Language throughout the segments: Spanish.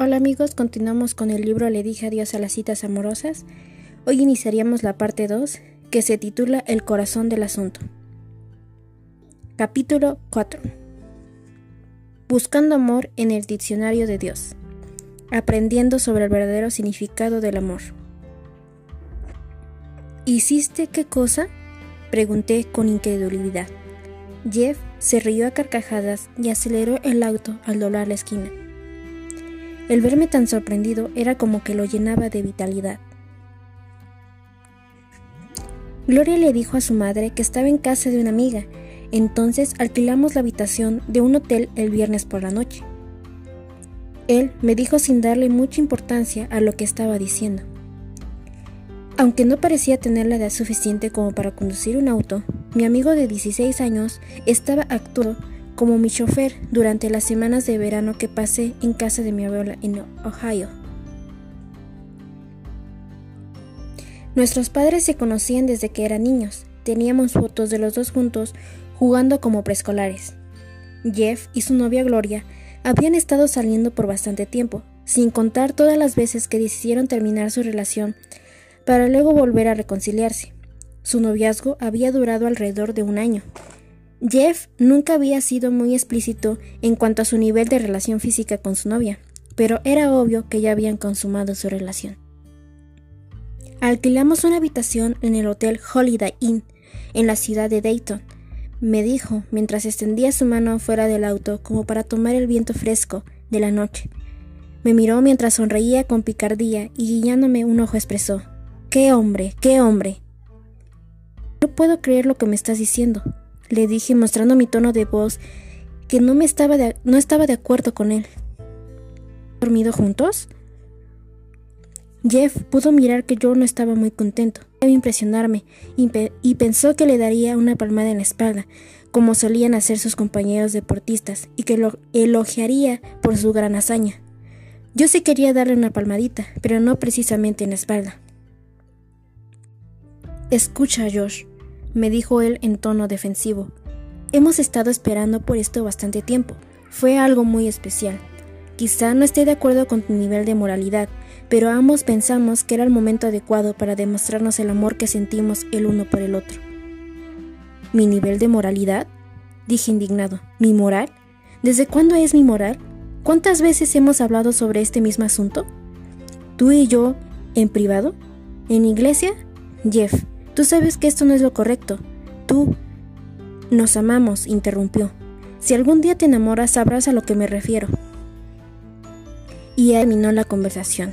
Hola amigos, continuamos con el libro Le dije adiós a las citas amorosas. Hoy iniciaríamos la parte 2, que se titula El corazón del asunto. Capítulo 4. Buscando amor en el diccionario de Dios. Aprendiendo sobre el verdadero significado del amor. ¿Hiciste qué cosa? Pregunté con incredulidad. Jeff se rió a carcajadas y aceleró el auto al doblar la esquina. El verme tan sorprendido era como que lo llenaba de vitalidad. Gloria le dijo a su madre que estaba en casa de una amiga, entonces alquilamos la habitación de un hotel el viernes por la noche. Él me dijo sin darle mucha importancia a lo que estaba diciendo. Aunque no parecía tener la edad suficiente como para conducir un auto, mi amigo de 16 años estaba actuando como mi chofer durante las semanas de verano que pasé en casa de mi abuela en Ohio. Nuestros padres se conocían desde que eran niños. Teníamos fotos de los dos juntos jugando como preescolares. Jeff y su novia Gloria habían estado saliendo por bastante tiempo, sin contar todas las veces que decidieron terminar su relación para luego volver a reconciliarse. Su noviazgo había durado alrededor de un año. Jeff nunca había sido muy explícito en cuanto a su nivel de relación física con su novia, pero era obvio que ya habían consumado su relación. Alquilamos una habitación en el Hotel Holiday Inn, en la ciudad de Dayton, me dijo mientras extendía su mano fuera del auto como para tomar el viento fresco de la noche. Me miró mientras sonreía con picardía y guiñándome un ojo expresó, ¡Qué hombre, qué hombre! No puedo creer lo que me estás diciendo, le dije mostrando mi tono de voz que no, me estaba, de, no estaba de acuerdo con él. ¿Dormido juntos? Jeff pudo mirar que yo no estaba muy contento. Debe impresionarme y, pensó que le daría una palmada en la espalda, como solían hacer sus compañeros deportistas, y que lo elogiaría por su gran hazaña. Yo sí quería darle una palmadita, pero no precisamente en la espalda. Escucha, Josh, me dijo él en tono defensivo. Hemos estado esperando por esto bastante tiempo. Fue algo muy especial. Quizá no esté de acuerdo con tu nivel de moralidad, pero ambos pensamos que era el momento adecuado para demostrarnos el amor que sentimos el uno por el otro. ¿Mi nivel de moralidad? dije indignado. ¿Mi moral? ¿Desde cuándo es mi moral? ¿Cuántas veces hemos hablado sobre este mismo asunto? ¿Tú y yo en privado? ¿En iglesia? Jeff, Tú sabes que esto no es lo correcto. Tú... Nos amamos, interrumpió. Si algún día te enamoras sabrás a lo que me refiero. Y terminó la conversación.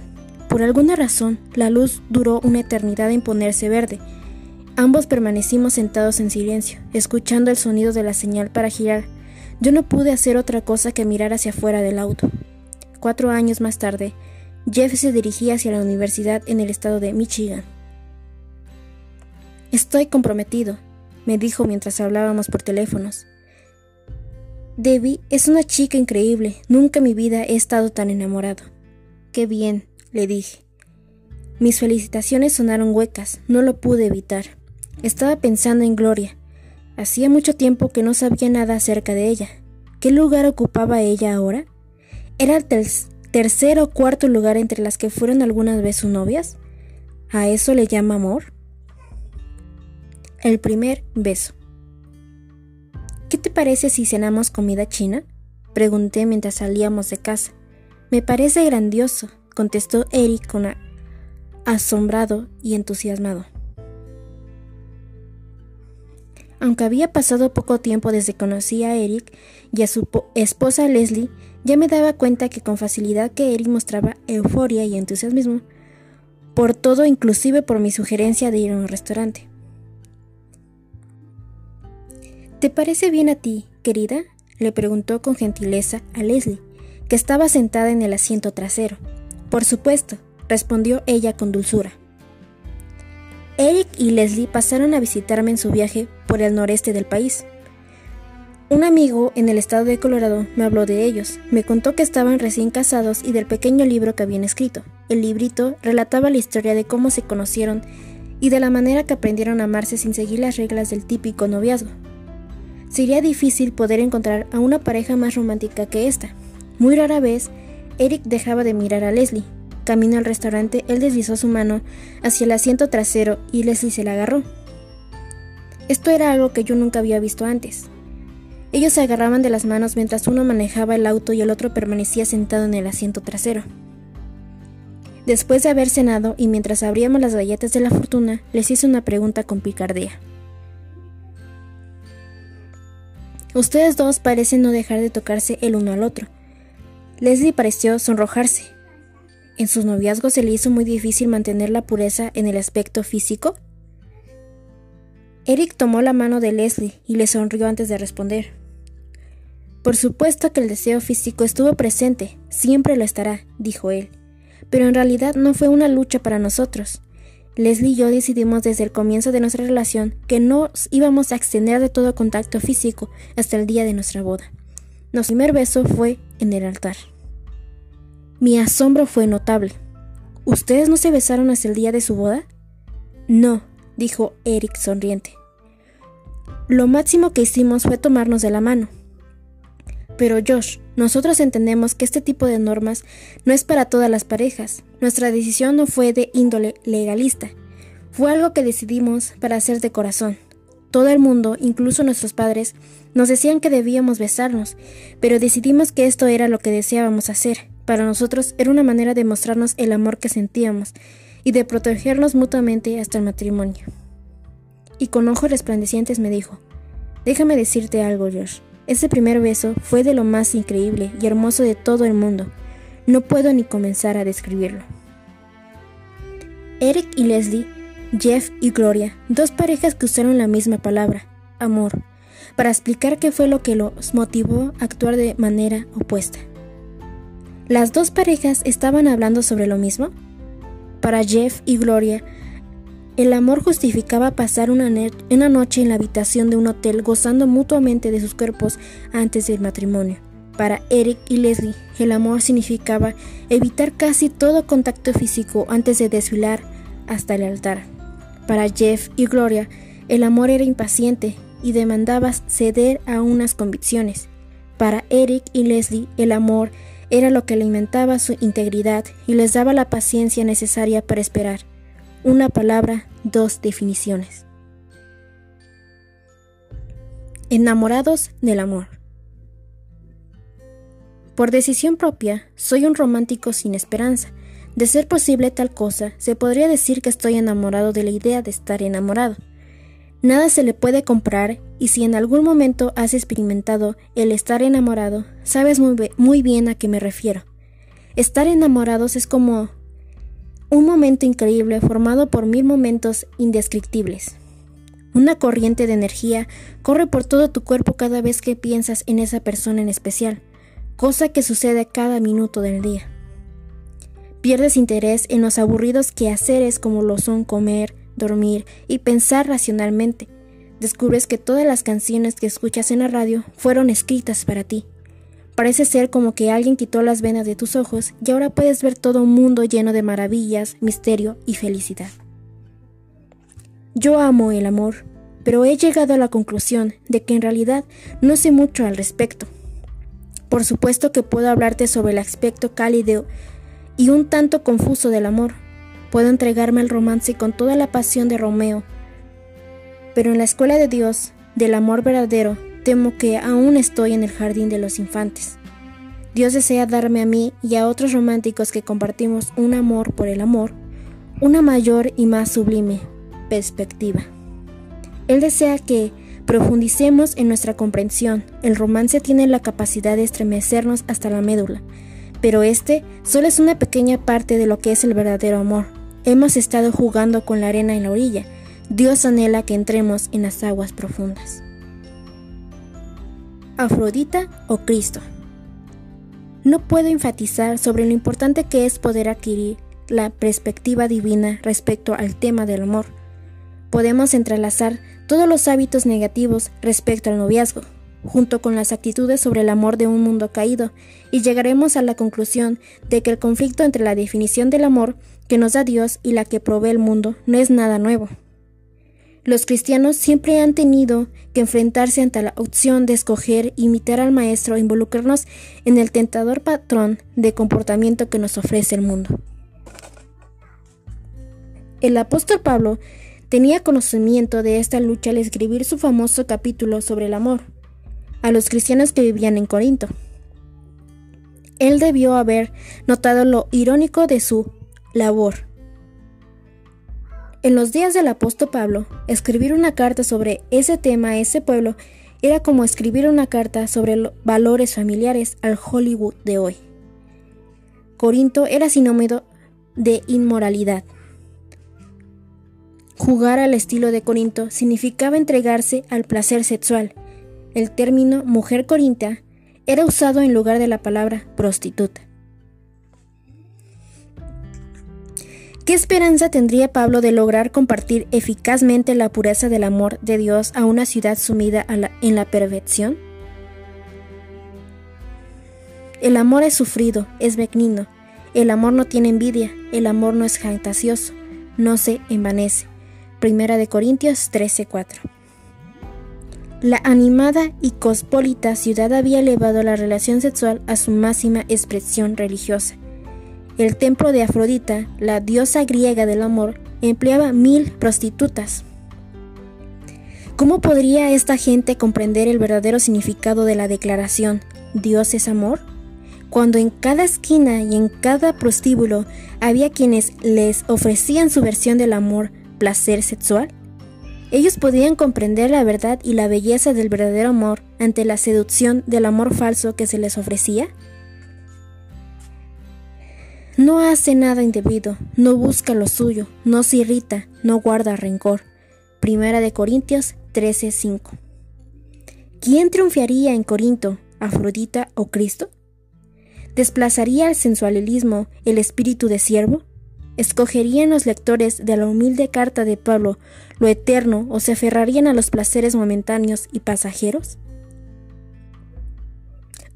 Por alguna razón, la luz duró una eternidad en ponerse verde. Ambos permanecimos sentados en silencio, escuchando el sonido de la señal para girar. Yo no pude hacer otra cosa que mirar hacia afuera del auto. Cuatro años más tarde, Jeff se dirigía hacia la universidad en el estado de Michigan. Estoy comprometido, me dijo mientras hablábamos por teléfonos. Debbie es una chica increíble. Nunca en mi vida he estado tan enamorado. Qué bien, le dije. Mis felicitaciones sonaron huecas, no lo pude evitar. Estaba pensando en Gloria. Hacía mucho tiempo que no sabía nada acerca de ella. ¿Qué lugar ocupaba ella ahora? ¿Era el tercer o cuarto lugar entre las que fueron algunas veces sus novias? ¿A eso le llama amor? El primer beso. ¿Qué te parece si cenamos comida china? Pregunté mientras salíamos de casa. Me parece grandioso, contestó Eric con asombrado y entusiasmado. Aunque había pasado poco tiempo desde que conocí a Eric y a su esposa Leslie, ya me daba cuenta que con facilidad que Eric mostraba euforia y entusiasmo por todo, inclusive por mi sugerencia de ir a un restaurante. ¿Te parece bien a ti, querida? le preguntó con gentileza a Leslie, que estaba sentada en el asiento trasero. Por supuesto, respondió ella con dulzura. Eric y Leslie pasaron a visitarme en su viaje por el noreste del país. Un amigo en el estado de Colorado me habló de ellos, me contó que estaban recién casados y del pequeño libro que habían escrito. El librito relataba la historia de cómo se conocieron y de la manera que aprendieron a amarse sin seguir las reglas del típico noviazgo. Sería difícil poder encontrar a una pareja más romántica que esta. Muy rara vez Eric dejaba de mirar a Leslie. Camino al restaurante, él deslizó su mano hacia el asiento trasero y Leslie se la agarró. Esto era algo que yo nunca había visto antes. Ellos se agarraban de las manos mientras uno manejaba el auto y el otro permanecía sentado en el asiento trasero. Después de haber cenado y mientras abríamos las galletas de la fortuna, les hice una pregunta con picardía. Ustedes dos parecen no dejar de tocarse el uno al otro. Leslie pareció sonrojarse. ¿En sus noviazgos se le hizo muy difícil mantener la pureza en el aspecto físico? Eric tomó la mano de Leslie y le sonrió antes de responder. Por supuesto que el deseo físico estuvo presente, siempre lo estará, dijo él pero en realidad no fue una lucha para nosotros. Leslie y yo decidimos desde el comienzo de nuestra relación que no íbamos a extender de todo contacto físico hasta el día de nuestra boda. Nuestro primer beso fue en el altar. Mi asombro fue notable. ¿Ustedes no se besaron hasta el día de su boda? No, dijo Eric sonriente. Lo máximo que hicimos fue tomarnos de la mano. Pero Josh, nosotros entendemos que este tipo de normas no es para todas las parejas. Nuestra decisión no fue de índole legalista. Fue algo que decidimos para hacer de corazón. Todo el mundo, incluso nuestros padres, nos decían que debíamos besarnos, pero decidimos que esto era lo que deseábamos hacer. Para nosotros era una manera de mostrarnos el amor que sentíamos y de protegernos mutuamente hasta el matrimonio. Y con ojos resplandecientes me dijo, déjame decirte algo, Josh. Ese primer beso fue de lo más increíble y hermoso de todo el mundo. No puedo ni comenzar a describirlo. Eric y Leslie, Jeff y Gloria, dos parejas que usaron la misma palabra, amor, para explicar qué fue lo que los motivó a actuar de manera opuesta. ¿Las dos parejas estaban hablando sobre lo mismo? Para Jeff y Gloria, el amor justificaba pasar una, noche en la habitación de un hotel gozando mutuamente de sus cuerpos antes del matrimonio. Para Eric y Leslie, el amor significaba evitar casi todo contacto físico antes de desfilar hasta el altar. Para Jeff y Gloria, el amor era impaciente y demandaba ceder a unas convicciones. Para Eric y Leslie, el amor era lo que alimentaba su integridad y les daba la paciencia necesaria para esperar. Una palabra, dos definiciones. Enamorados del amor. Por decisión propia, soy un romántico sin esperanza. De ser posible tal cosa, se podría decir que estoy enamorado de la idea de estar enamorado. Nada se le puede comprar y si en algún momento has experimentado el estar enamorado, sabes muy, muy bien a qué me refiero. Estar enamorados es como un momento increíble formado por mil momentos indescriptibles. Una corriente de energía corre por todo tu cuerpo cada vez que piensas en esa persona en especial, cosa que sucede cada minuto del día. Pierdes interés en los aburridos quehaceres como lo son comer, dormir y pensar racionalmente. Descubres que todas las canciones que escuchas en la radio fueron escritas para ti. Parece ser como que alguien quitó las venas de tus ojos y ahora puedes ver todo un mundo lleno de maravillas, misterio y felicidad. Yo amo el amor, pero he llegado a la conclusión de que en realidad no sé mucho al respecto. Por supuesto que puedo hablarte sobre el aspecto cálido y un tanto confuso del amor. Puedo entregarme al romance con toda la pasión de Romeo. Pero en la escuela de Dios, del amor verdadero, temo que aún estoy en el jardín de los infantes. Dios desea darme a mí y a otros románticos que compartimos un amor por el amor, una mayor y más sublime perspectiva. Él desea que profundicemos en nuestra comprensión. El romance tiene la capacidad de estremecernos hasta la médula, pero este solo es una pequeña parte de lo que es el verdadero amor. Hemos estado jugando con la arena en la orilla. Dios anhela que entremos en las aguas profundas. Afrodita o Cristo. No puedo enfatizar sobre lo importante que es poder adquirir la perspectiva divina respecto al tema del amor. Podemos entrelazar todos los hábitos negativos respecto al noviazgo, junto con las actitudes sobre el amor de un mundo caído, y llegaremos a la conclusión de que el conflicto entre la definición del amor que nos da Dios y la que provee el mundo no es nada nuevo. Los cristianos siempre han tenido que enfrentarse ante la opción de escoger imitar al Maestro e involucrarnos en el tentador patrón de comportamiento que nos ofrece el mundo. El apóstol Pablo tenía conocimiento de esta lucha al escribir su famoso capítulo sobre el amor a los cristianos que vivían en Corinto. Él debió haber notado lo irónico de su labor. En los días del apóstol Pablo, escribir una carta sobre ese tema a ese pueblo era como escribir una carta sobre valores familiares al Hollywood de hoy. Corinto era sinónimo de inmoralidad. Jugar al estilo de Corinto significaba entregarse al placer sexual. El término mujer corinta era usado en lugar de la palabra prostituta. ¿Qué esperanza tendría Pablo de lograr compartir eficazmente la pureza del amor de Dios a una ciudad sumida en la perversión? El amor es sufrido, es benigno. El amor no tiene envidia, el amor no es fantasioso, no se envanece. Primera de Corintios 13:4. La animada y cospolita ciudad había elevado la relación sexual a su máxima expresión religiosa. El templo de Afrodita, la diosa griega del amor, empleaba mil prostitutas. ¿Cómo podría esta gente comprender el verdadero significado de la declaración Dios es amor? Cuando en cada esquina y en cada prostíbulo había quienes les ofrecían su versión del amor placer sexual? Ellos podían comprender la verdad y la belleza del verdadero amor ante la seducción del amor falso que se les ofrecía. No hace nada indebido, no busca lo suyo, no se irrita, no guarda rencor. Primera de Corintios 13:5. ¿Quién triunfaría en Corinto, Afrodita o Cristo? ¿Desplazaría el sensualismo el espíritu de siervo? ¿Escogerían los lectores de la humilde carta de Pablo lo eterno o se aferrarían a los placeres momentáneos y pasajeros?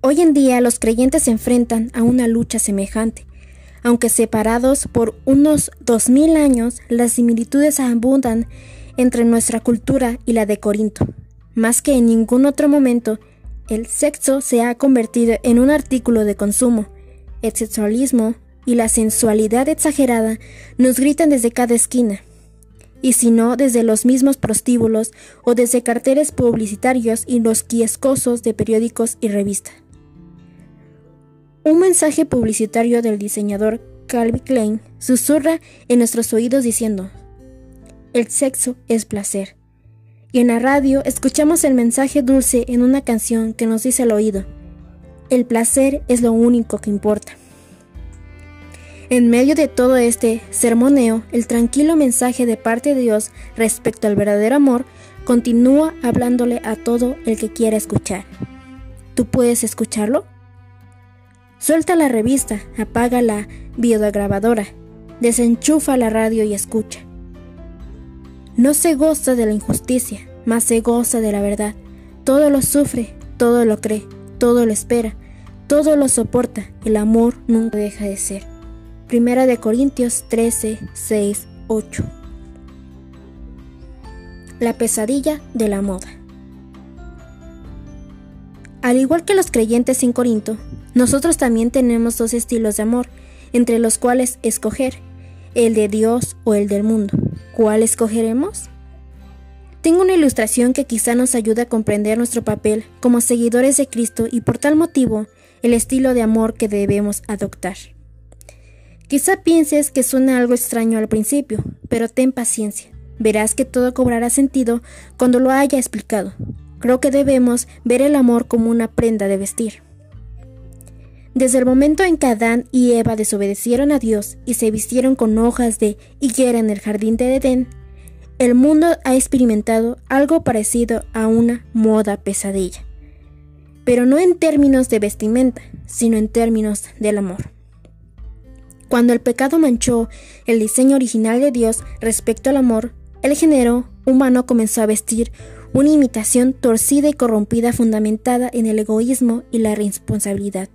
Hoy en día los creyentes se enfrentan a una lucha semejante. Aunque separados por unos dos mil años, las similitudes abundan entre nuestra cultura y la de Corinto. Más que en ningún otro momento, el sexo se ha convertido en un artículo de consumo. El sexualismo y la sensualidad exagerada nos gritan desde cada esquina, y si no desde los mismos prostíbulos o desde carteles publicitarios y los quiescosos de periódicos y revistas. Un mensaje publicitario del diseñador Calvin Klein susurra en nuestros oídos diciendo, el sexo es placer. Y en la radio escuchamos el mensaje dulce en una canción que nos dice al oído, el placer es lo único que importa. En medio de todo este sermoneo, el tranquilo mensaje de parte de Dios respecto al verdadero amor continúa hablándole a todo el que quiera escuchar. ¿Tú puedes escucharlo? Suelta la revista, apaga la videograbadora, desenchufa la radio y escucha. No se goza de la injusticia, mas se goza de la verdad. Todo lo sufre, todo lo cree, todo lo espera, todo lo soporta. El amor nunca deja de ser. Primera de Corintios 13, 6, 8. La pesadilla de la moda. Al igual que los creyentes en Corinto, nosotros también tenemos dos estilos de amor, entre los cuales escoger, el de Dios o el del mundo. ¿Cuál escogeremos? Tengo una ilustración que quizá nos ayude a comprender nuestro papel como seguidores de Cristo y por tal motivo el estilo de amor que debemos adoptar. Quizá pienses que suena algo extraño al principio, pero ten paciencia. Verás que todo cobrará sentido cuando lo haya explicado. Creo que debemos ver el amor como una prenda de vestir. Desde el momento en que Adán y Eva desobedecieron a Dios y se vistieron con hojas de higuera en el jardín de Edén, el mundo ha experimentado algo parecido a una moda pesadilla. Pero no en términos de vestimenta, sino en términos del amor. Cuando el pecado manchó el diseño original de Dios respecto al amor, el género humano comenzó a vestir una imitación torcida y corrompida fundamentada en el egoísmo y la responsabilidad.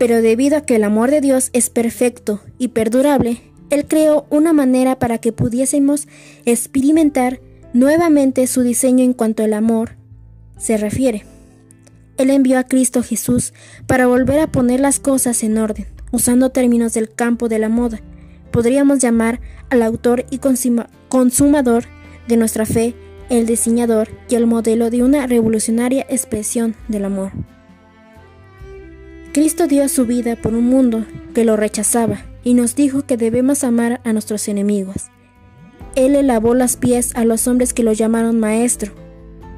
Pero debido a que el amor de Dios es perfecto y perdurable, Él creó una manera para que pudiésemos experimentar nuevamente su diseño en cuanto al amor se refiere. Él envió a Cristo Jesús para volver a poner las cosas en orden, usando términos del campo de la moda. Podríamos llamar al autor y consumador de nuestra fe el diseñador y el modelo de una revolucionaria expresión del amor. Cristo dio su vida por un mundo que lo rechazaba y nos dijo que debemos amar a nuestros enemigos. Él le lavó las pies a los hombres que lo llamaron maestro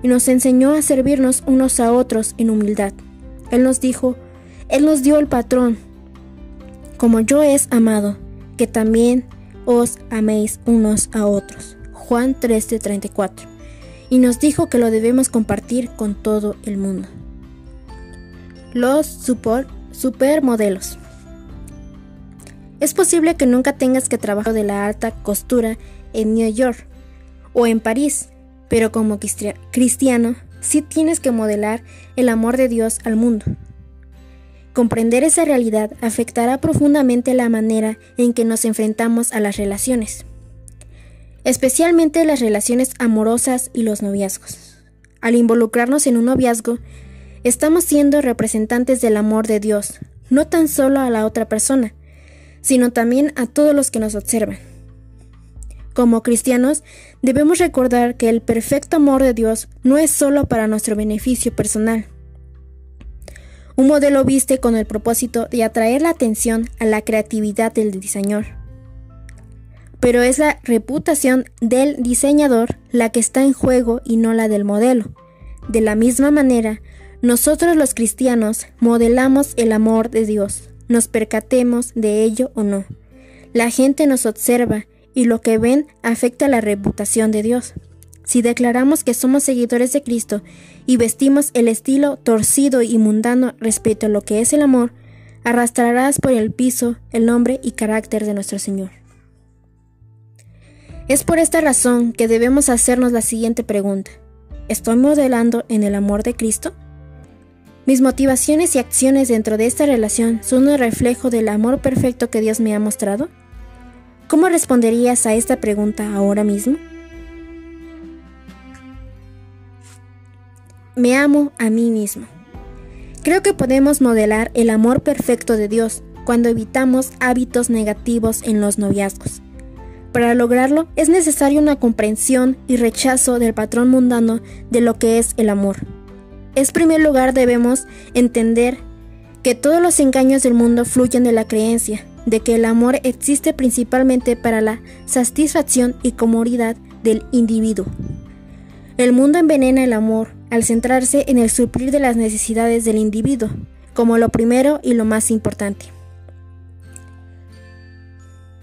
y nos enseñó a servirnos unos a otros en humildad. Él nos dijo, Él nos dio el patrón, como yo es amado, que también os améis unos a otros. Juan 13:34. Y nos dijo que lo debemos compartir con todo el mundo. Los super, supermodelos. Es posible que nunca tengas que trabajar de la alta costura en New York o en París, pero como cristiano sí tienes que modelar el amor de Dios al mundo. Comprender esa realidad afectará profundamente la manera en que nos enfrentamos a las relaciones, especialmente las relaciones amorosas y los noviazgos. Al involucrarnos en un noviazgo, Estamos siendo representantes del amor de Dios, no tan solo a la otra persona, sino también a todos los que nos observan. Como cristianos, debemos recordar que el perfecto amor de Dios no es solo para nuestro beneficio personal. Un modelo viste con el propósito de atraer la atención a la creatividad del diseñador. Pero es la reputación del diseñador la que está en juego y no la del modelo. De la misma manera, nosotros los cristianos modelamos el amor de Dios, nos percatemos de ello o no. La gente nos observa y lo que ven afecta la reputación de Dios. Si declaramos que somos seguidores de Cristo y vestimos el estilo torcido y mundano respecto a lo que es el amor, arrastrarás por el piso el nombre y carácter de nuestro Señor. Es por esta razón que debemos hacernos la siguiente pregunta. ¿Estoy modelando en el amor de Cristo? Mis motivaciones y acciones dentro de esta relación son un reflejo del amor perfecto que Dios me ha mostrado. ¿Cómo responderías a esta pregunta ahora mismo? Me amo a mí mismo. Creo que podemos modelar el amor perfecto de Dios cuando evitamos hábitos negativos en los noviazgos. Para lograrlo es necesaria una comprensión y rechazo del patrón mundano de lo que es el amor. En primer lugar debemos entender que todos los engaños del mundo fluyen de la creencia de que el amor existe principalmente para la satisfacción y comodidad del individuo. El mundo envenena el amor al centrarse en el suplir de las necesidades del individuo, como lo primero y lo más importante.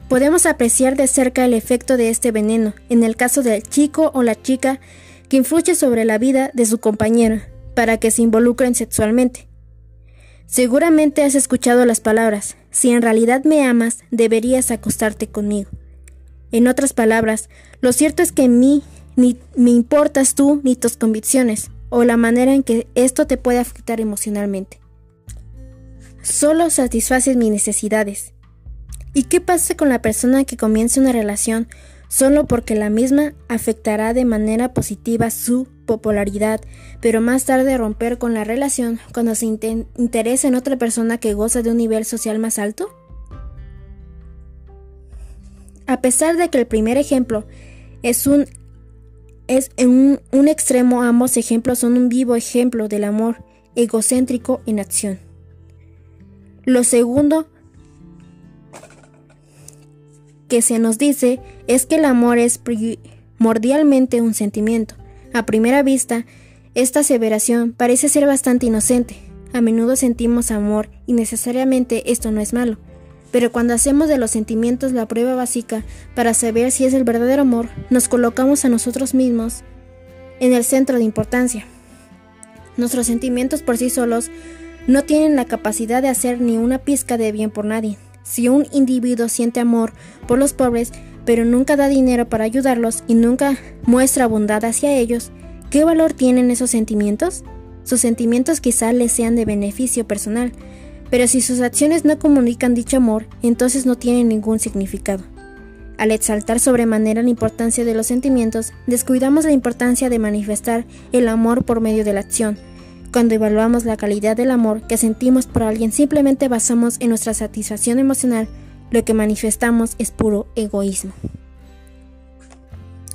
Podemos apreciar de cerca el efecto de este veneno en el caso del chico o la chica que influye sobre la vida de su compañero para que se involucren sexualmente. Seguramente has escuchado las palabras, si en realidad me amas, deberías acostarte conmigo. En otras palabras, lo cierto es que mí ni me importas tú ni tus convicciones, o la manera en que esto te puede afectar emocionalmente. Solo satisfaces mis necesidades. ¿Y qué pasa con la persona que comienza una relación solo porque la misma afectará de manera positiva su popularidad, pero más tarde romper con la relación cuando se interesa en otra persona que goza de un nivel social más alto? A pesar de que el primer ejemplo es un es en un extremo, ambos ejemplos son un vivo ejemplo del amor egocéntrico en acción. Lo segundo que se nos dice es que el amor es primordialmente un sentimiento. A primera vista, esta aseveración parece ser bastante inocente. A menudo sentimos amor y necesariamente esto no es malo. Pero cuando hacemos de los sentimientos la prueba básica para saber si es el verdadero amor, nos colocamos a nosotros mismos en el centro de importancia. Nuestros sentimientos por sí solos no tienen la capacidad de hacer ni una pizca de bien por nadie. Si un individuo siente amor por los pobres, pero nunca da dinero para ayudarlos y nunca muestra bondad hacia ellos, ¿qué valor tienen esos sentimientos? Sus sentimientos quizá les sean de beneficio personal, pero si sus acciones no comunican dicho amor, entonces no tienen ningún significado. Al exaltar sobremanera la importancia de los sentimientos, descuidamos la importancia de manifestar el amor por medio de la acción. Cuando evaluamos la calidad del amor que sentimos por alguien, simplemente basamos en nuestra satisfacción emocional, lo que manifestamos es puro egoísmo.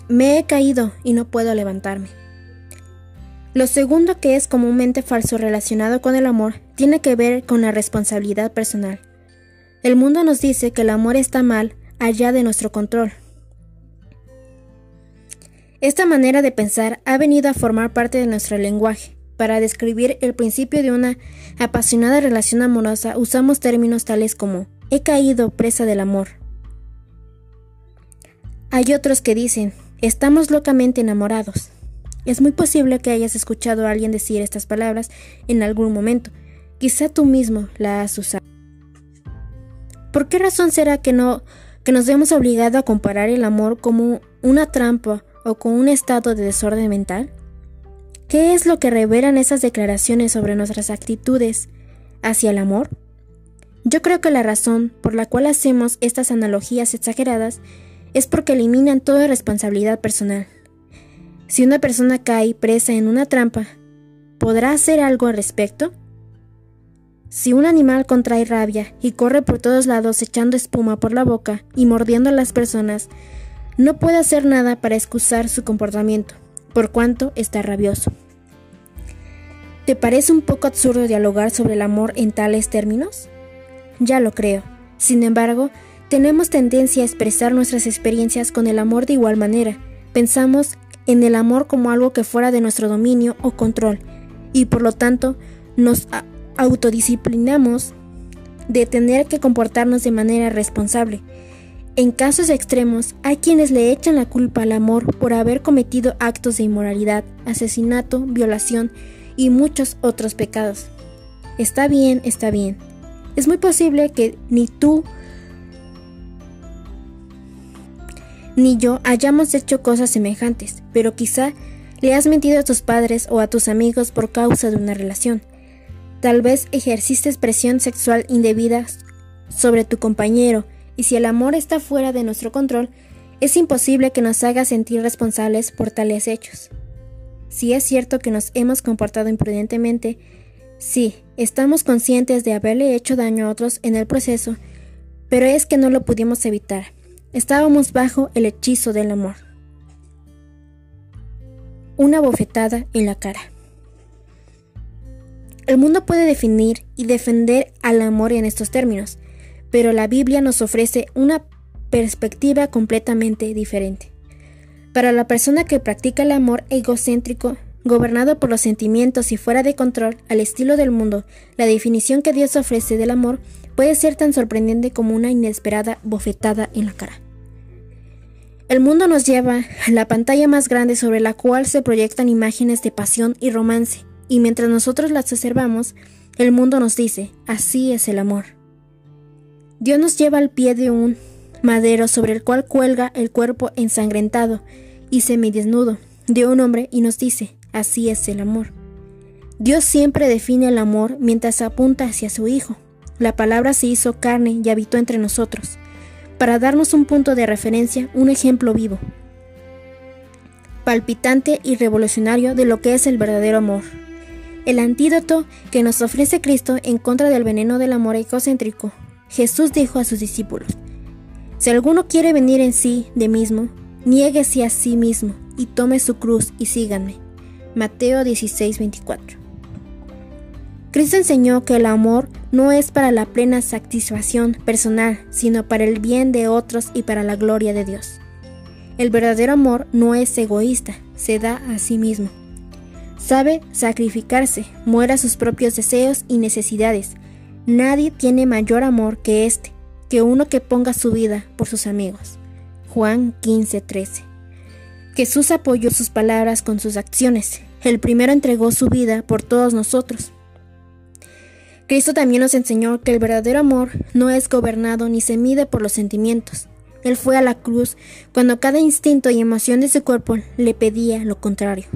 Me he caído y no puedo levantarme. Lo segundo que es comúnmente falso relacionado con el amor tiene que ver con la responsabilidad personal. El mundo nos dice que el amor está mal allá de nuestro control. Esta manera de pensar ha venido a formar parte de nuestro lenguaje. Para describir el principio de una apasionada relación amorosa usamos términos tales como he caído presa del amor. Hay otros que dicen estamos locamente enamorados. Es muy posible que hayas escuchado a alguien decir estas palabras en algún momento. Quizá tú mismo la has usado. ¿Por qué razón será que no que nos vemos obligados a comparar el amor como una trampa o con un estado de desorden mental? ¿Qué es lo que revelan esas declaraciones sobre nuestras actitudes hacia el amor? Yo creo que la razón por la cual hacemos estas analogías exageradas es porque eliminan toda responsabilidad personal. Si una persona cae presa en una trampa, ¿podrá hacer algo al respecto? Si un animal contrae rabia y corre por todos lados echando espuma por la boca y mordiendo a las personas, no puede hacer nada para excusar su comportamiento, por cuanto está rabioso. ¿Te parece un poco absurdo dialogar sobre el amor en tales términos? Ya lo creo. Sin embargo, tenemos tendencia a expresar nuestras experiencias con el amor de igual manera. Pensamos en el amor como algo que fuera de nuestro dominio o control, y por lo tanto nos autodisciplinamos de tener que comportarnos de manera responsable. En casos extremos, hay quienes le echan la culpa al amor por haber cometido actos de inmoralidad, asesinato, violación y muchos otros pecados. Está bien, está bien. Es muy posible que ni tú ni yo hayamos hecho cosas semejantes, pero quizá le has mentido a tus padres o a tus amigos por causa de una relación. Tal vez ejerciste presión sexual indebida sobre tu compañero, y si el amor está fuera de nuestro control, es imposible que nos haga sentir responsables por tales hechos. Si es cierto que nos hemos comportado imprudentemente, sí, estamos conscientes de haberle hecho daño a otros en el proceso, pero es que no lo pudimos evitar. Estábamos bajo el hechizo del amor. Una bofetada en la cara. El mundo puede definir y defender al amor en estos términos, pero la Biblia nos ofrece una perspectiva completamente diferente. Para la persona que practica el amor egocéntrico, gobernado por los sentimientos y fuera de control al estilo del mundo, la definición que Dios ofrece del amor puede ser tan sorprendente como una inesperada bofetada en la cara. El mundo nos lleva a la pantalla más grande sobre la cual se proyectan imágenes de pasión y romance, y mientras nosotros las observamos, el mundo nos dice, así es el amor. Dios nos lleva al pie de un madero sobre el cual cuelga el cuerpo ensangrentado y semidesnudo de un hombre y nos dice, así es el amor. Dios siempre define el amor mientras apunta hacia su Hijo. La palabra se hizo carne y habitó entre nosotros, para darnos un punto de referencia, un ejemplo vivo, palpitante y revolucionario de lo que es el verdadero amor el antídoto que nos ofrece Cristo en contra del veneno del amor egocéntrico. Jesús dijo a sus discípulos, Si alguno quiere venir en sí de mismo, niéguese a sí mismo y tome su cruz y síganme. Mateo 16:24. Cristo enseñó que el amor no es para la plena satisfacción personal, sino para el bien de otros y para la gloria de Dios. El verdadero amor no es egoísta, se da a sí mismo. Sabe sacrificarse, muera sus propios deseos y necesidades. Nadie tiene mayor amor que este, que uno que ponga su vida por sus amigos. Juan 15:13. Jesús apoyó sus palabras con sus acciones. El primero entregó su vida por todos nosotros. Cristo también nos enseñó que el verdadero amor no es gobernado ni se mide por los sentimientos. Él fue a la cruz cuando cada instinto y emoción de su cuerpo le pedía lo contrario.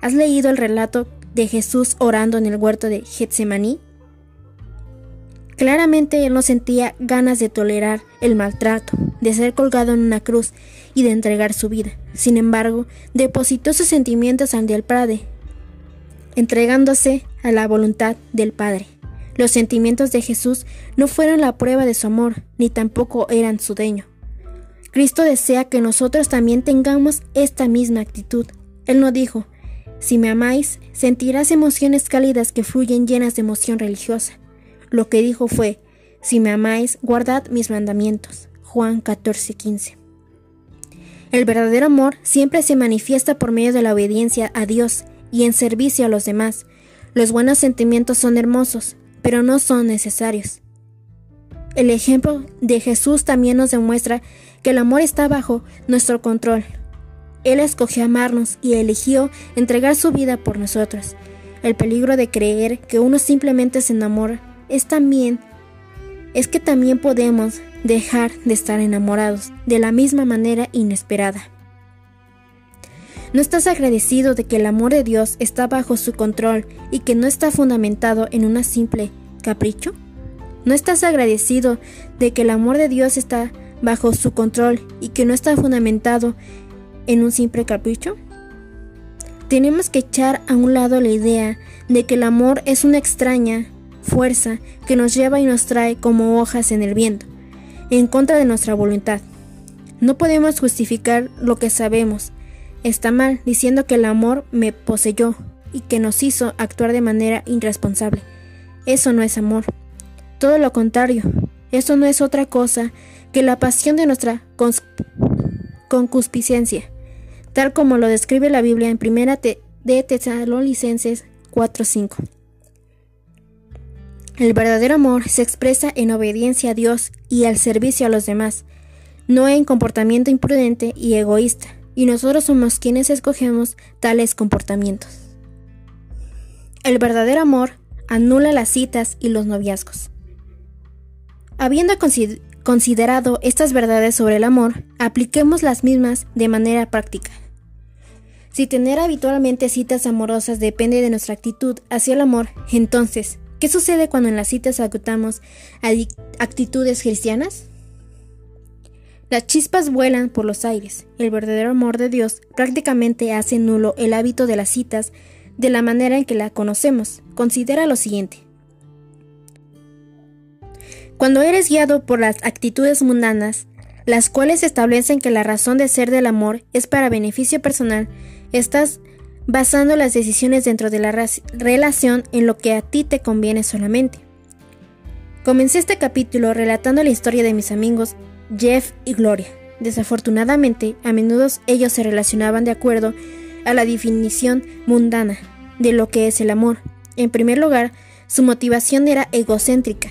¿Has leído el relato de Jesús orando en el huerto de Getsemaní? Claramente él no sentía ganas de tolerar el maltrato, de ser colgado en una cruz y de entregar su vida. Sin embargo, depositó sus sentimientos ante el Padre, entregándose a la voluntad del Padre. Los sentimientos de Jesús no fueron la prueba de su amor, ni tampoco eran su deño. Cristo desea que nosotros también tengamos esta misma actitud. Él no dijo, si me amáis, sentirás emociones cálidas que fluyen llenas de emoción religiosa. Lo que dijo fue, si me amáis, guardad mis mandamientos. Juan 14:15. El verdadero amor siempre se manifiesta por medio de la obediencia a Dios y en servicio a los demás. Los buenos sentimientos son hermosos, pero no son necesarios. El ejemplo de Jesús también nos demuestra que el amor está bajo nuestro control. Él escogió amarnos y eligió entregar su vida por nosotros. El peligro de creer que uno simplemente se enamora es también es que también podemos dejar de estar enamorados de la misma manera inesperada. ¿No estás agradecido de que el amor de Dios está bajo su control y que no está fundamentado en una simple capricho? ¿No estás agradecido de que el amor de Dios está bajo su control y que no está fundamentado en un simple capricho? Tenemos que echar a un lado la idea de que el amor es una extraña fuerza que nos lleva y nos trae como hojas en el viento, en contra de nuestra voluntad. No podemos justificar lo que sabemos. Está mal diciendo que el amor me poseyó y que nos hizo actuar de manera irresponsable. Eso no es amor. Todo lo contrario, eso no es otra cosa que la pasión de nuestra concupiscencia, tal como lo describe la Biblia en Primera de Tesalonicenses 4:5. El verdadero amor se expresa en obediencia a Dios y al servicio a los demás, no en comportamiento imprudente y egoísta, y nosotros somos quienes escogemos tales comportamientos. El verdadero amor anula las citas y los noviazgos. Habiendo considerado estas verdades sobre el amor, apliquemos las mismas de manera práctica. Si tener habitualmente citas amorosas depende de nuestra actitud hacia el amor, entonces, ¿Qué sucede cuando en las citas acutamos actitudes cristianas? Las chispas vuelan por los aires. El verdadero amor de Dios prácticamente hace nulo el hábito de las citas de la manera en que la conocemos. Considera lo siguiente. Cuando eres guiado por las actitudes mundanas, las cuales establecen que la razón de ser del amor es para beneficio personal, estás basando las decisiones dentro de la relación en lo que a ti te conviene solamente. Comencé este capítulo relatando la historia de mis amigos Jeff y Gloria. Desafortunadamente, a menudo ellos se relacionaban de acuerdo a la definición mundana de lo que es el amor. En primer lugar, su motivación era egocéntrica.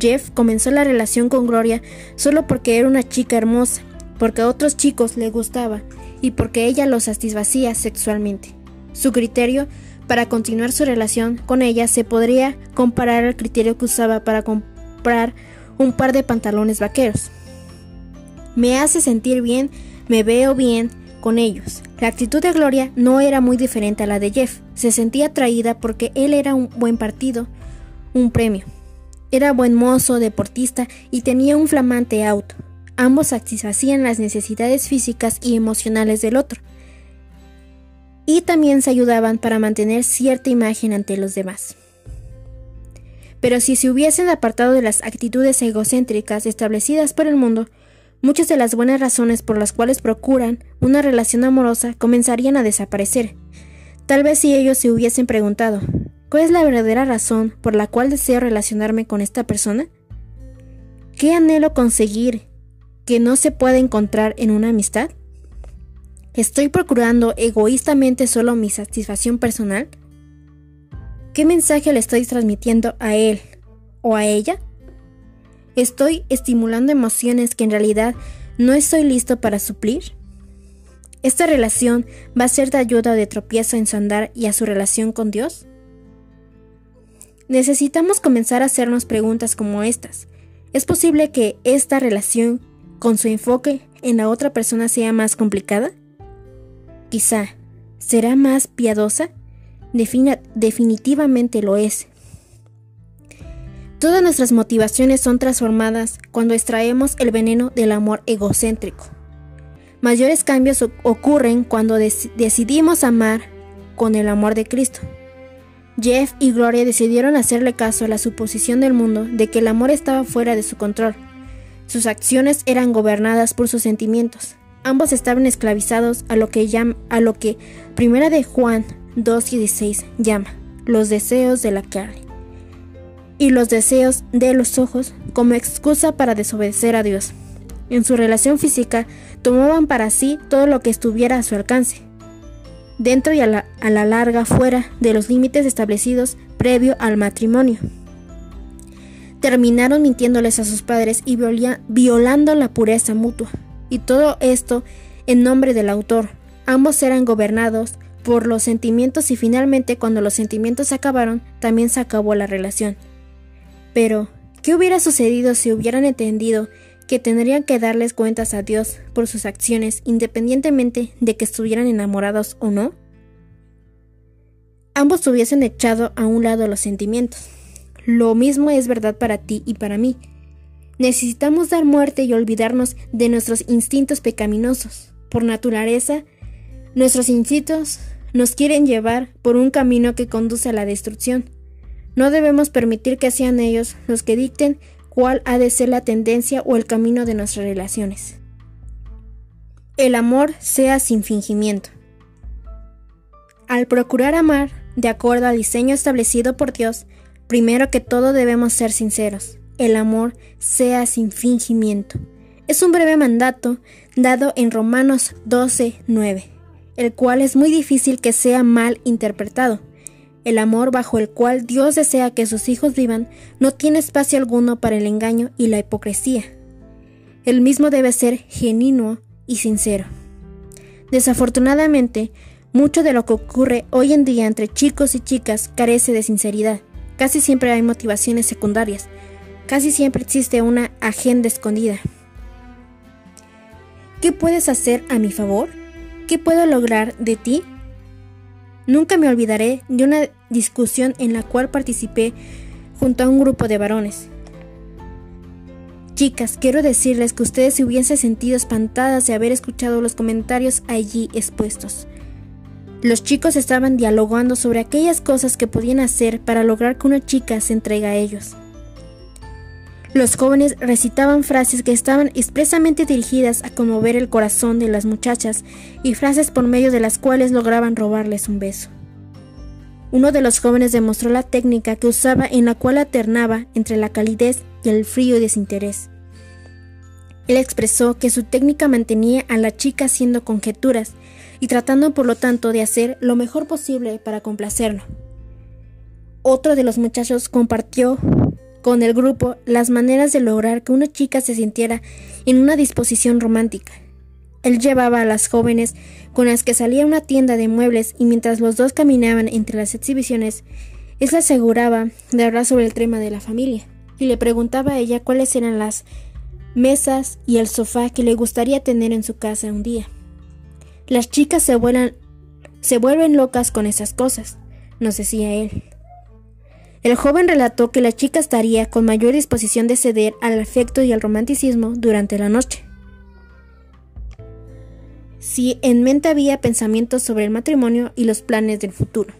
Jeff comenzó la relación con Gloria solo porque era una chica hermosa, porque a otros chicos le gustaba y porque ella lo satisfacía sexualmente. Su criterio para continuar su relación con ella se podría comparar al criterio que usaba para comprar un par de pantalones vaqueros. Me hace sentir bien, me veo bien con ellos. La actitud de Gloria no era muy diferente a la de Jeff. Se sentía atraída porque él era un buen partido, un premio. Era buen mozo, deportista y tenía un flamante auto. Ambos satisfacían las necesidades físicas y emocionales del otro y también se ayudaban para mantener cierta imagen ante los demás. Pero si se hubiesen apartado de las actitudes egocéntricas establecidas por el mundo, muchas de las buenas razones por las cuales procuran una relación amorosa comenzarían a desaparecer. Tal vez si ellos se hubiesen preguntado, ¿cuál es la verdadera razón por la cual deseo relacionarme con esta persona? ¿Qué anhelo conseguir que no se pueda encontrar en una amistad? ¿Estoy procurando egoístamente solo mi satisfacción personal? ¿Qué mensaje le estoy transmitiendo a él o a ella? ¿Estoy estimulando emociones que en realidad no estoy listo para suplir? ¿Esta relación va a ser de ayuda o de tropiezo en su andar y a su relación con Dios? Necesitamos comenzar a hacernos preguntas como estas. ¿Es posible que esta relación con su enfoque en la otra persona sea más complicada? Quizá, ¿será más piadosa? definitivamente lo es. Todas nuestras motivaciones son transformadas cuando extraemos el veneno del amor egocéntrico. Mayores cambios ocurren cuando decidimos amar con el amor de Cristo. Jeff y Gloria decidieron hacerle caso a la suposición del mundo de que el amor estaba fuera de su control. Sus acciones eran gobernadas por sus sentimientos. Ambos estaban esclavizados a lo que, llama, a lo que Primera de Juan 2.16 llama los deseos de la carne y los deseos de los ojos como excusa para desobedecer a Dios. En su relación física tomaban para sí todo lo que estuviera a su alcance, dentro y a la, larga fuera de los límites establecidos previo al matrimonio. Terminaron mintiéndoles a sus padres y violando la pureza mutua. Y todo esto en nombre del autor. Ambos eran gobernados por los sentimientos y finalmente cuando los sentimientos se acabaron, también se acabó la relación. Pero, ¿qué hubiera sucedido si hubieran entendido que tendrían que darles cuentas a Dios por sus acciones independientemente de que estuvieran enamorados o no? Ambos hubiesen echado a un lado los sentimientos. Lo mismo es verdad para ti y para mí. Necesitamos dar muerte y olvidarnos de nuestros instintos pecaminosos. Por naturaleza, nuestros instintos nos quieren llevar por un camino que conduce a la destrucción. No debemos permitir que sean ellos los que dicten cuál ha de ser la tendencia o el camino de nuestras relaciones. El amor sea sin fingimiento. Al procurar amar, de acuerdo al diseño establecido por Dios, primero que todo debemos ser sinceros. El amor sea sin fingimiento. Es un breve mandato dado en Romanos 12, 9, el cual es muy difícil que sea mal interpretado el amor bajo el cual Dios desea que sus hijos vivan no tiene espacio alguno para el engaño y la hipocresía. El mismo debe ser genuino y sincero. Desafortunadamente, mucho de lo que ocurre hoy en día entre chicos y chicas carece de sinceridad. Casi siempre hay motivaciones secundarias. Casi siempre existe una agenda escondida. ¿Qué puedes hacer a mi favor? ¿Qué puedo lograr de ti? Nunca me olvidaré de una discusión en la cual participé junto a un grupo de varones. Chicas, quiero decirles que ustedes se hubiesen sentido espantadas de haber escuchado los comentarios allí expuestos. Los chicos estaban dialogando sobre aquellas cosas que podían hacer para lograr que una chica se entregue a ellos. Los jóvenes recitaban frases que estaban expresamente dirigidas a conmover el corazón de las muchachas y frases por medio de las cuales lograban robarles un beso. Uno de los jóvenes demostró la técnica que usaba en la cual alternaba entre la calidez y el frío desinterés. Él expresó que su técnica mantenía a la chica haciendo conjeturas y tratando por lo tanto de hacer lo mejor posible para complacerlo. Otro de los muchachos compartió con el grupo las maneras de lograr que una chica se sintiera en una disposición romántica. Él llevaba a las jóvenes con las que salía a una tienda de muebles y mientras los dos caminaban entre las exhibiciones, él se aseguraba de hablar sobre el tema de la familia y le preguntaba a ella cuáles eran las mesas y el sofá que le gustaría tener en su casa un día. Las chicas se, se vuelven locas con esas cosas, nos decía él. El joven relató que la chica estaría con mayor disposición de ceder al afecto y al romanticismo durante la noche. Si en mente había pensamientos sobre el matrimonio y los planes del futuro.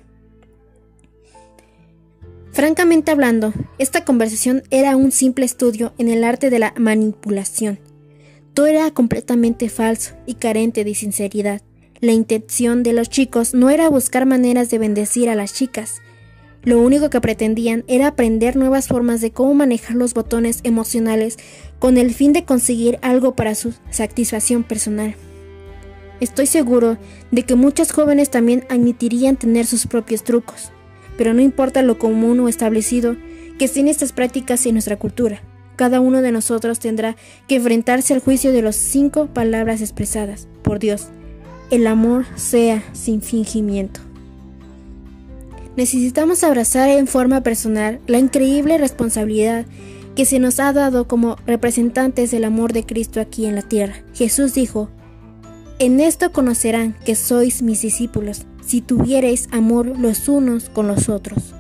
Francamente hablando, esta conversación era un simple estudio en el arte de la manipulación. Todo era completamente falso y carente de sinceridad. La intención de los chicos no era buscar maneras de bendecir a las chicas, lo único que pretendían era aprender nuevas formas de cómo manejar los botones emocionales con el fin de conseguir algo para su satisfacción personal. Estoy seguro de que muchos jóvenes también admitirían tener sus propios trucos, pero no importa lo común o establecido que estén estas prácticas en nuestra cultura. Cada uno de nosotros tendrá que enfrentarse al juicio de las cinco palabras expresadas por Dios. El amor sea sin fingimiento. Necesitamos abrazar en forma personal la increíble responsabilidad que se nos ha dado como representantes del amor de Cristo aquí en la tierra. Jesús dijo, En esto conocerán que sois mis discípulos, si tuviereis amor los unos con los otros.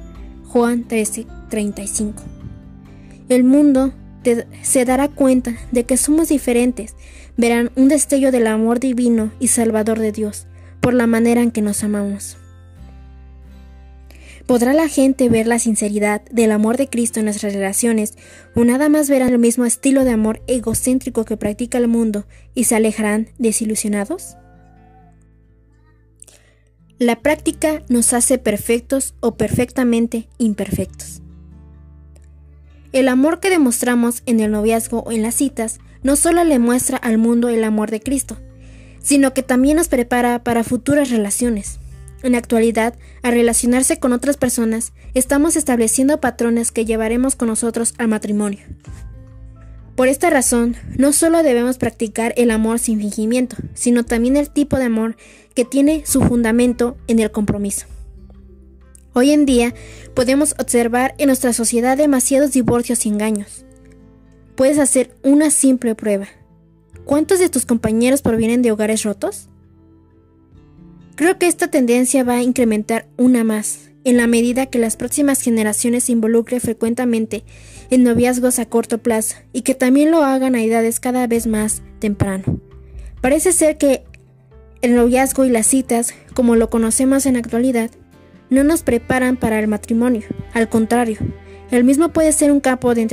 Juan 13, 35. el mundo se dará cuenta de que somos diferentes, verán un destello del amor divino y salvador de Dios por la manera en que nos amamos. ¿Podrá la gente ver la sinceridad del amor de Cristo en nuestras relaciones o nada más verán el mismo estilo de amor egocéntrico que practica el mundo y se alejarán desilusionados? La práctica nos hace perfectos o perfectamente imperfectos. El amor que demostramos en el noviazgo o en las citas no solo le muestra al mundo el amor de Cristo, sino que también nos prepara para futuras relaciones. En la actualidad, al relacionarse con otras personas, estamos estableciendo patrones que llevaremos con nosotros al matrimonio. Por esta razón, no solo debemos practicar el amor sin fingimiento, sino también el tipo de amor que tiene su fundamento en el compromiso. Hoy en día podemos observar en nuestra sociedad demasiados divorcios y engaños. Puedes hacer una simple prueba. ¿Cuántos de tus compañeros provienen de hogares rotos? Creo que esta tendencia va a incrementar una más, en la medida que las próximas generaciones se involucren frecuentemente en noviazgos a corto plazo y que también lo hagan a edades cada vez más temprano. Parece ser que el noviazgo y las citas, como lo conocemos en actualidad, no nos preparan para el matrimonio, al contrario, el mismo puede ser un campo de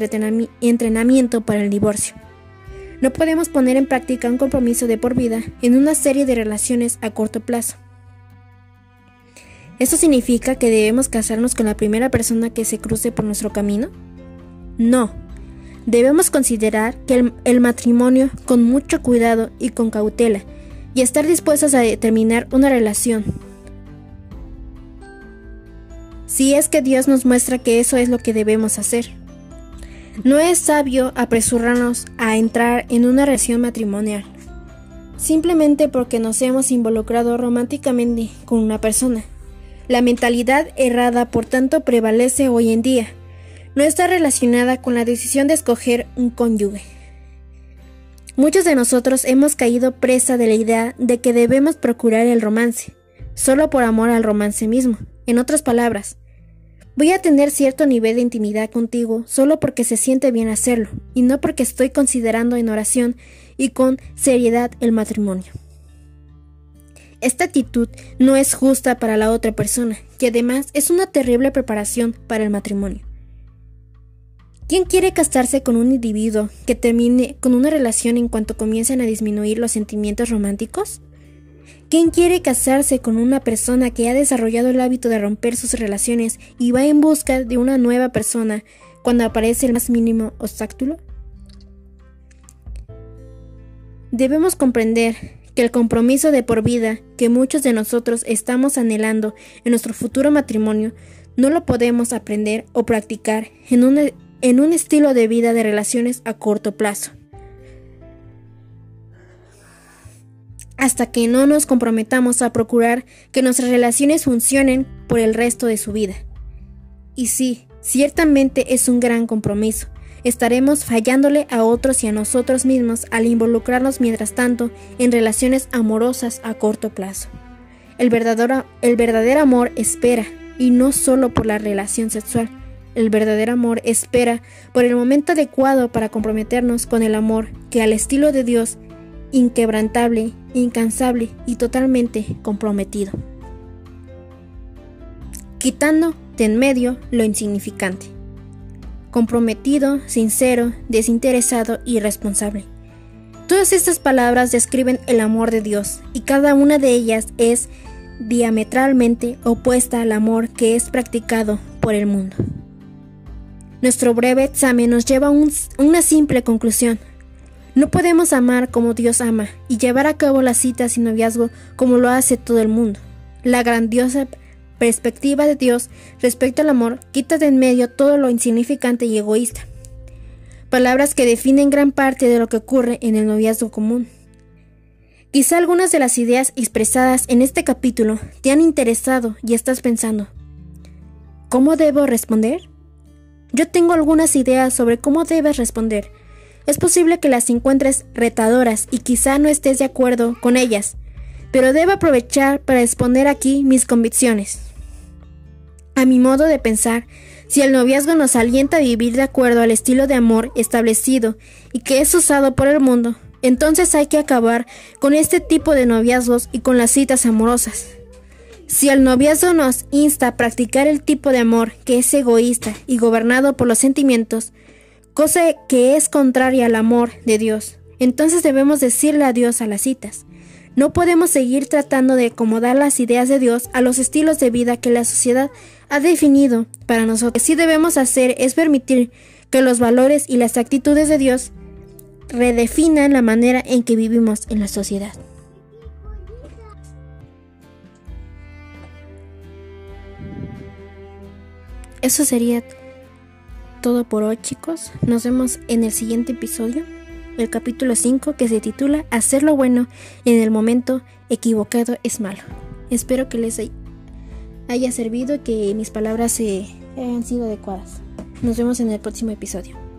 entrenamiento para el divorcio. No podemos poner en práctica un compromiso de por vida en una serie de relaciones a corto plazo. ¿Esto significa que debemos casarnos con la primera persona que se cruce por nuestro camino? No. Debemos considerar que el, el matrimonio con mucho cuidado y con cautela y estar dispuestos a determinar una relación si es que Dios nos muestra que eso es lo que debemos hacer. No es sabio apresurarnos a entrar en una relación matrimonial, simplemente porque nos hemos involucrado románticamente con una persona. La mentalidad errada, por tanto, prevalece hoy en día. No está relacionada con la decisión de escoger un cónyuge. Muchos de nosotros hemos caído presa de la idea de que debemos procurar el romance, solo por amor al romance mismo. En otras palabras, Voy a tener cierto nivel de intimidad contigo solo porque se siente bien hacerlo, y no porque estoy considerando en oración y con seriedad el matrimonio. Esta actitud no es justa para la otra persona, y además es una terrible preparación para el matrimonio. ¿Quién quiere casarse con un individuo que termine con una relación en cuanto comiencen a disminuir los sentimientos románticos? ¿Quién quiere casarse con una persona que ha desarrollado el hábito de romper sus relaciones y va en busca de una nueva persona cuando aparece el más mínimo obstáculo? Debemos comprender el compromiso de por vida que muchos de nosotros estamos anhelando en nuestro futuro matrimonio no lo podemos aprender o practicar en un, en un estilo de vida de relaciones a corto plazo. hasta que no nos comprometamos a procurar que nuestras relaciones funcionen por el resto de su vida. Y sí, ciertamente es un gran compromiso. Estaremos fallándole a otros y a nosotros mismos al involucrarnos mientras tanto en relaciones amorosas a corto plazo. El verdadero, amor espera, y no solo por la relación sexual. El verdadero amor espera por el momento adecuado para comprometernos con el amor que al estilo de Dios inquebrantable, incansable y totalmente comprometido, quitando de en medio lo insignificante, comprometido, sincero, desinteresado y responsable. Todas estas palabras describen el amor de Dios y cada una de ellas es diametralmente opuesta al amor que es practicado por el mundo. Nuestro breve examen nos lleva a una simple conclusión. No podemos amar como Dios ama y llevar a cabo las citas y noviazgo como lo hace todo el mundo. La grandiosa perspectiva de Dios respecto al amor quita de en medio todo lo insignificante y egoísta. Palabras que definen gran parte de lo que ocurre en el noviazgo común. Quizá algunas de las ideas expresadas en este capítulo te han interesado y estás pensando, ¿cómo debo responder? Yo tengo algunas ideas sobre cómo debes responder, es posible que las encuentres retadoras y quizá no estés de acuerdo con ellas, pero debo aprovechar para exponer aquí mis convicciones. A mi modo de pensar, Si el noviazgo nos alienta a vivir de acuerdo al estilo de amor establecido y que es usado por el mundo, entonces hay que acabar con este tipo de noviazgos y con las citas amorosas. Si el noviazgo nos insta a practicar el tipo de amor que es egoísta y gobernado por los sentimientos, cosa que es contraria al amor de Dios, entonces debemos decirle adiós a las citas. No podemos seguir tratando de acomodar las ideas de Dios a los estilos de vida que la sociedad ha definido para nosotros. Que sí debemos hacer es permitir que los valores y las actitudes de Dios redefinan la manera en que vivimos en la sociedad. Eso sería todo por hoy chicos. Nos vemos en el siguiente episodio, el capítulo 5 que se titula Hacer lo bueno en el momento equivocado es malo. Espero que les haya servido y que mis palabras se hayan sido adecuadas. Nos vemos en el próximo episodio.